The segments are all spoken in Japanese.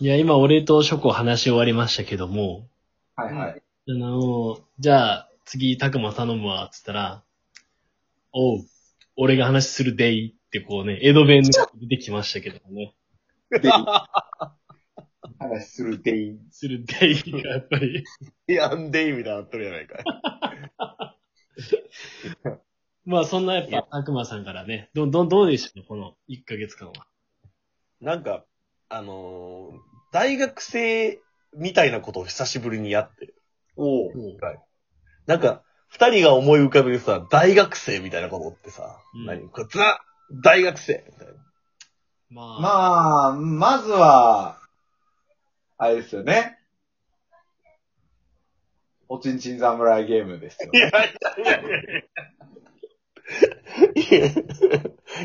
いや、今俺とショコ話し終わりましたけども、はいはい。あの、じゃあ、次、たくま頼むわ、つったら、おう、俺が話するでいってこうね、江戸弁で出てきましたけどもね。で、話するデイン。するでいがやっぱり。やんでいみたいになっとるやないかい。まあそんなやっぱ、たくまさんからね、ど、ど、どうでした？この1ヶ月間は。なんか、あのー大学生みたいなことを久しぶりにやって。おう。なんか、二人が思い浮かべるさ、大学生みたいなことってさ、うん何？これザ、大学生みたいな。まあ、まあ、まずは、あれですよね。おちんちん侍ゲームですよいやいね。やいやいやいや。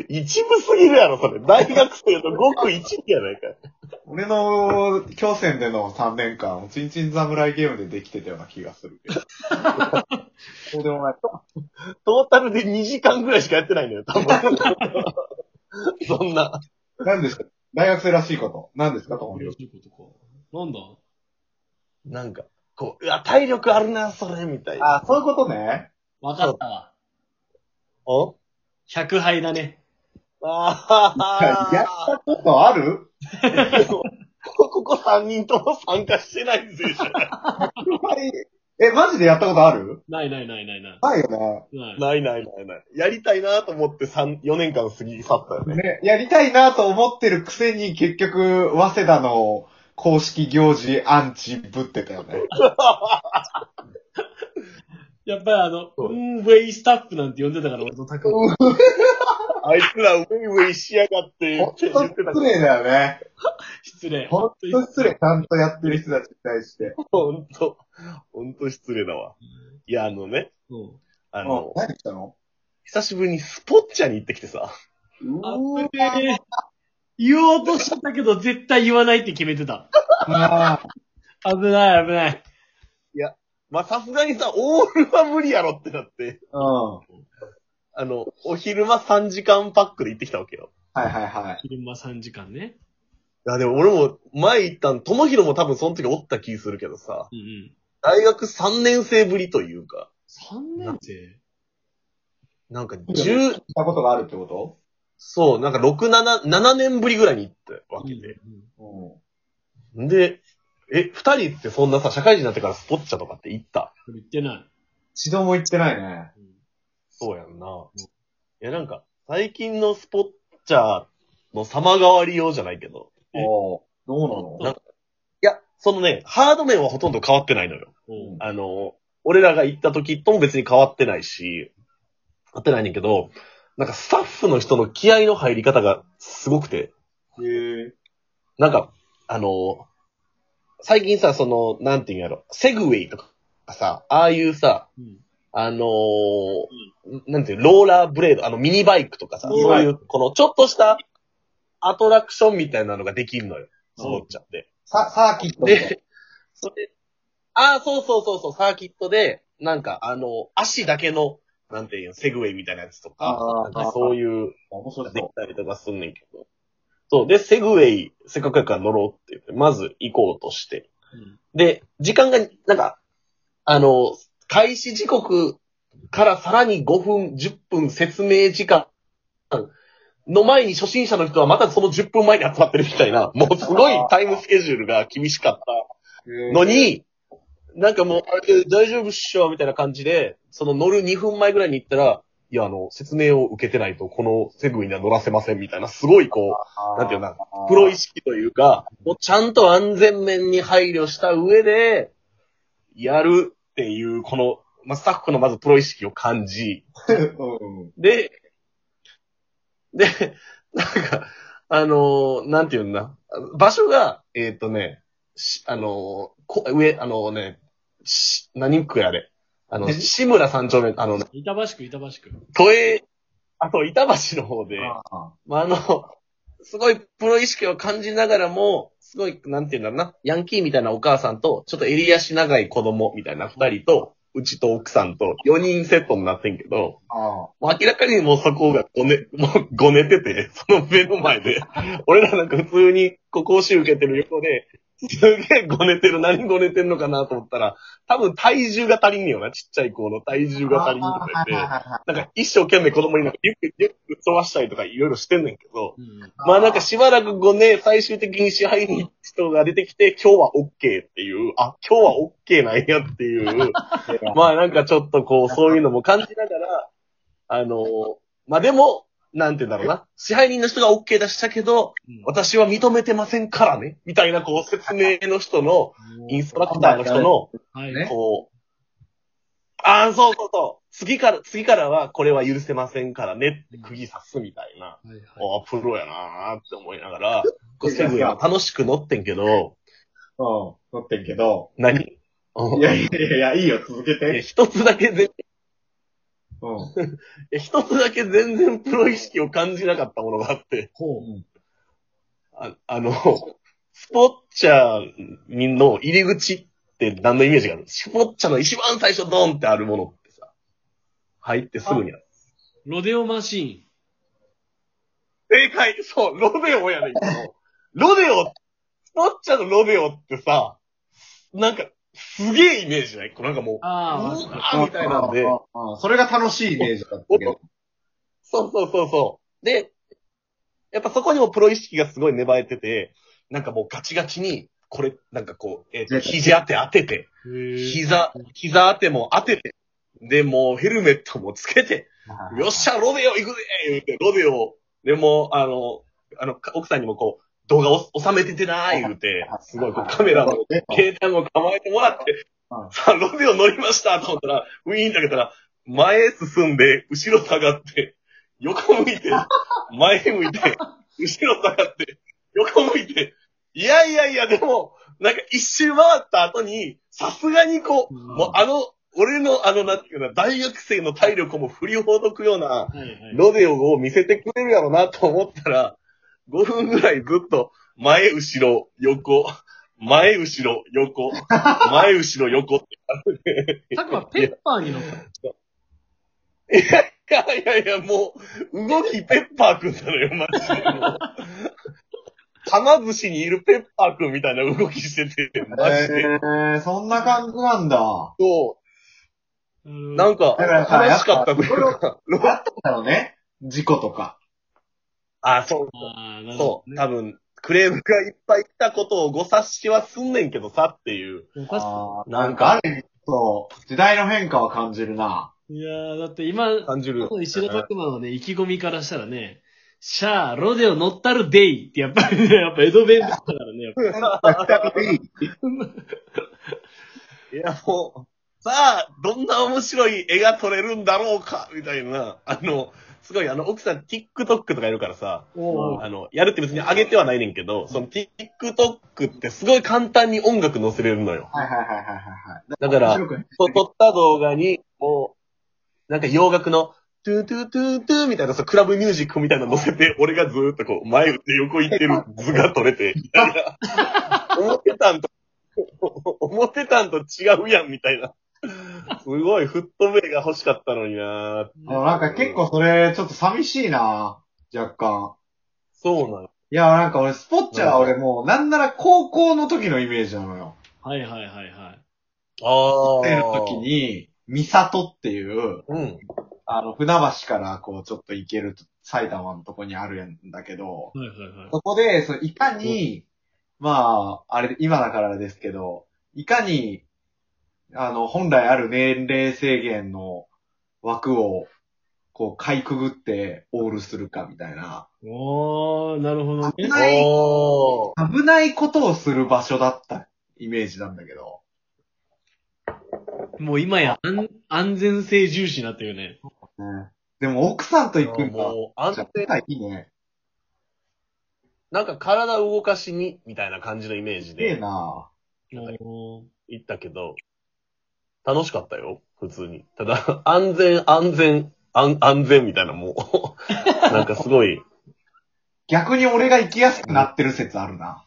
一部すぎるやろ、それ。大学生のごく一部やないか。俺の京戦での3年間、おちんちん侍ゲームでできてたような気がするけど。そうでもない。トータルで2時間ぐらいしかやってないのよ、多分。そんな。何ですか？大学生らしいこと。何ですか？と思うよ。そういうことか。なんだ？なんか、こう、うわ、体力あるな、それ、みたいな。あ、そういうことね。わかったわ。お？100杯だね。あやったことある？ここ3人とも参加してないんですよ。え、マジでやったことある？ないないないないない。ないよね。ない。ないないないない。やりたいなと思って3、4年間過ぎ去ったよね。ね、やりたいなと思ってるくせに結局、早稲田の公式行事アンチぶってたよね。やっぱりあの、そう運ウェイスタッフなんて呼んでたから、俺とタクマ。あいつらウェイウェイしやがってほんとって言ってた失礼だよね。失礼。ほんと失礼。ちゃんとやってる人たちに対して。ほんと、ほんと失礼だわ。いや、あのね、うん。あの、何したの？久しぶりにスポッチャに行ってきてさ。あぶねえ。言おうとしたけど、絶対言わないって決めてた。あ危ない、危ない。まあ、さすがにさ、オールは無理やろってなって、ーうん。あの、お昼間3時間パックで行ってきたわけよ。はいはいはい。昼間3時間ね。いや、でも俺も前行ったん、ともひろも多分その時おった気するけどさ、うんうん。大学3年生ぶりというか、3年生？なんかや10、したことがあるってこそう、なんか6、7、7年ぶりぐらいに行ったわけで。うんとうん。で、え、二人ってそんなさ、社会人になってからスポッチャとかって行った？言ってない。一度も行ってないね。うんそうやんな。いや、なんか、最近のスポッチャの様変わり用じゃないけど。えおーどうなの？なんいや、そのね、ハード面はほとんど変わってないのよ。おうあの、俺らが行った時とも別に変わってないし、変わってないねんけど、なんかスタッフの人の気合の入り方がすごくて、へえ。なんか、あの、最近さ、その、なんていうんやろ、セグウェイとかさ、ああいうさ、うん。あのーなんていう、ローラーブレード、あのミニバイクとかさ、そういう、このちょっとしたアトラクションみたいなのができるのよ。そうっちゃって。さ、サーキットで。で、それ、ああ、そうそうそうそう、サーキットで、なんか、あの、足だけの、なんていうの、セグウェイみたいなやつとか、あーなんかそういう、面白そできたりとかすんねんけど。そう。で、セグウェイ、せっかくやから乗ろうって言って、まず行こうとして。うんで、時間が、なんか、あの、開始時刻からさらに5分、10分説明時間の前に初心者の人はまたその10分前に集まってるみたいな、もうすごいタイムスケジュールが厳しかったう。のに、なんかもう、あれ大丈夫っしょみたいな感じで、その乗る2分前ぐらいに行ったら、いや、あの、説明を受けてないと、このセグウェイには乗らせませんみたいな、すごいこう、なんていうのかな、プロ意識というか、もうちゃんと安全面に配慮した上で、やるっていう、この、まあ、スタッフのまずプロ意識を感じ、うん。で、で、なんか、あのーなんていうんだ、場所が、えっ、とね、しあのーこ上、あのね、し何区やあれ。あの、え？志村三丁目、あの、板橋区、板橋区。都営、あと板橋の方で、ああ。まあ、あの、すごいプロ意識を感じながらも、すごい、なんていうんだろうな、ヤンキーみたいなお母さんと、ちょっと襟足長い子供みたいな二人と、うちと奥さんと4人セットになってんけど、あもう明らかにもうそこがごね、もうごねてて、その目の前で、俺らなんか普通にこう講習受けてる横で、すげえごねてる、何ごねてんのかなと思ったら、多分体重が足りんよな、ちっちゃい子の体重が足りんとか言って、なんか一生懸命子供になんかリュック、リュック飛ばしたりとかいろいろしてんねんけど、うん。まあなんかしばらく後ね、最終的に支配人人が出てきて、今日は OK っていう、あ、今日は OK なんやっていう、まあなんかちょっとこう、そういうのも感じながら、あのまあでも、なんて言うんだろうな。支配人の人が OK 出したけど、私は認めてませんからね。みたいなこう説明の人の、インストラクターの人の、はい。ねこう、ああ、そうそうそう。次から、次からはこれは許せませんからねって釘刺すみたいな。はいはいああ、プロやなーって思いながら、こうセグウェイも楽しく乗ってんけど、うん。乗ってんけど。何？うんいやいやいやいや、いいよ、続けて。一つだけ全、いうん。や一つだけ全然プロ意識を感じなかったものがあって、ほう。ああの、スポッチャーの入り口って何のイメージがある？スポッチャの一番最初ドンってあるものってさ、入ってすぐにある。ロデオマシ正解そう、ロデオやねんけど、ロデオ、スポッチャのロデオってさ、なんか、すげえイメージない？こうなんかもう、ン。ああ、うわーみたいなんで、それが楽しいイメージだったけど。そうそうそうそう。で、やっぱそこにもプロ意識がすごい芽生えてて、なんかもうガチガチに、これ、なんかこう、えっ、と、肘当て当てて。膝、膝当ても当てて、で、もうヘルメットもつけて、よっしゃ、ロデオ行くぜ言うて、ロデオ、でも、あの、あの、奥さんにもこう、動画を収めててなー言うて、すごい。こうカメラの携帯も構えてもらってうん、さあ、ロデオ乗りましたと思ったら、ウィーンだけたら、前へ進んで、後ろ下がって、横向いて、前向いて、後ろ下がって、横向いて、いやいやいや、でも、なんか一周回った後に、さすがにこう、うん。もうあの、俺のあの、なんていうかな、大学生の体力も振りほどくような。ロデオを見せてくれるやろなと思ったら、5分ぐらいずっと、前、後ろ、横、前、後ろ、横、前、後ろ、横って。たくまペッパーに乗った。いやいやいや、もう、動きペッパーくんなのよ、マジで。もうはま寿司にいるペッパーくんみたいな動きしてて、マジで。えー、そんな感じなんだ。そう。ななんか、だからさ楽しかったというやっか。あったんだろうね。事故とか。あ、そう。ああ、なるそう。多分、クレームがいっぱい来たことをご察しはすんねんけどさっていう。なんかある意味、そう、時代の変化は感じるな。に。いやーだって今、感じる。石田拓馬のね、意気込みからしたらね、シャー、ロデオ乗ったるデイってやっぱりね、やっぱ江戸弁だったからね、やっぱいや、もう、さあ、どんな面白い絵が撮れるんだろうか、みたいな。あの、すごい、あの、奥さん TikTok とかやるからさ、あの、やるって別に上げてはないねんけど、その TikTok ってすごい簡単に音楽載せれるのよ。はいはいはいはいはい。だからそう撮った動画に、もう、なんか洋楽の、トゥートゥートゥートゥーみたいな、そうクラブミュージックみたいなの載せて、俺がずーっとこう、前打って横行ってる図が撮れて、みたいな。思ってたんと、思ってたんと違うやん、みたいな。すごい、フットメイが欲しかったのになーでもなんか結構それ、ちょっと寂しいな。若干。そうなの。いや、なんか俺、スポッチャーは俺もう、なんなら高校の時のイメージなのよ。はいはいはいはい。あ生の時に、三里っていう、うん。あの、船橋からこう、ちょっと行ける埼玉のとこにあるんだけど、はいはいはい。そこで、そういかに、まあ、あれ、今だからですけど、いかに、あの、本来ある年齢制限の枠を、こう、かいくぐってオールするかみたいな。おー、なるほどね。危ない。危ないことをする場所だったイメージなんだけど。もう今や安安全性重視になってるよね。ね、でも、奥さんと行くんだ。もう、安定、あ、いいね。なんか体動かしに、みたいな感じのイメージいいでなおー行ったけど、楽しかったよ、普通に。ただ、安全、安全、安、安全みたいなもう、なんかすごい、逆に俺が行きやすくなってる説あるな。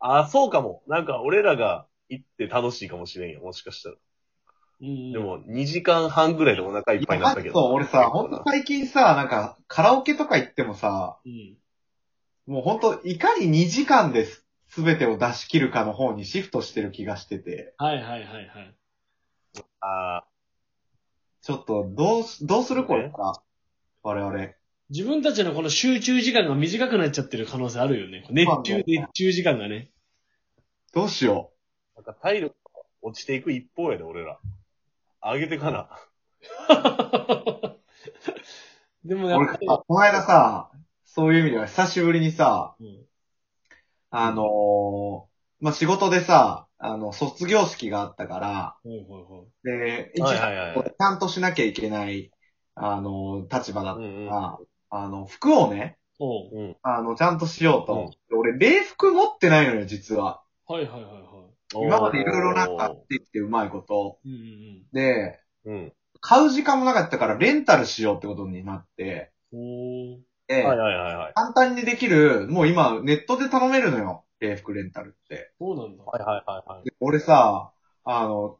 あ、そうかも。なんか俺らが行って楽しいかもしれんよ、もしかしたら。うん。で、も、2時間半ぐらいでお腹いっぱいになったけど。そう、俺さ、ほんと最近さ、なんか、カラオケとか行ってもさ、うん。もうほんと、いかに2時間です、すべてを出し切るかの方にシフトしてる気がしてて、はいはいはいはい。あちょっと、どうす、どうするこれか。我々。自分たちのこの集中時間が短くなっちゃってる可能性あるよね。熱中、熱中時間がね。どうしよーなんか体力が落ちていく一方やで、俺ら。上げてかな。う。でもやっぱり、、俺この間さ、そういう意味では久しぶりにさ、うんあのーまあ、仕事でさ、あの、卒業式があったから、ほいほいほで、一応、はいはいはいはいちゃんとしなきゃいけない、あの、立場だったうんから、あの、服をね、おううん。あの、ちゃんとしようと。で俺、礼服持ってないのよ、実は。はいはいはいは今までいろいろなんかできてうまいこと。い。うんうんで、うん。買う時間もなかったからレンタルしようってことになって、はいはいはいはい。簡単にできる、もう今ネットで頼めるのよ、礼服レンタルって。そうなんだ。はいはいはいはい。で俺さ、あの、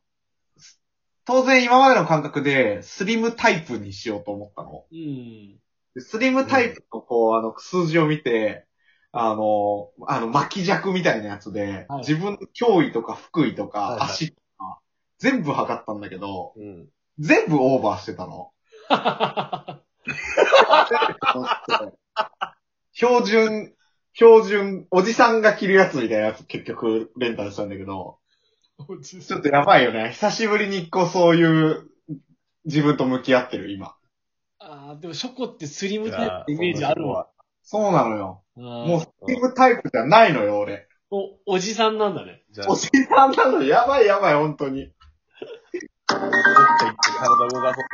当然今までの感覚でスリムタイプにしようと思ったの。うん。でスリムタイプのこう、あの、数字を見て、あの、あの、巻き尺みたいなやつで、はい自分の脅威とか福井とか、はいはい足とか、全部測ったんだけど、うん。全部オーバーしてたの。標準、標準、おじさんが着るやつみたいなやつ結局レンタルしたんだけど、ちょっとやばいよね。久しぶりにこうそういう自分と向き合ってる今。ああ、でもショコってスリムタイプのイメージあるわ。。そうなのよ。ももうスリムタイプじゃないのよ、俺。お、おじさんなんだね。おじさんなのやばいやばい、本当に。っか行って体動かそう。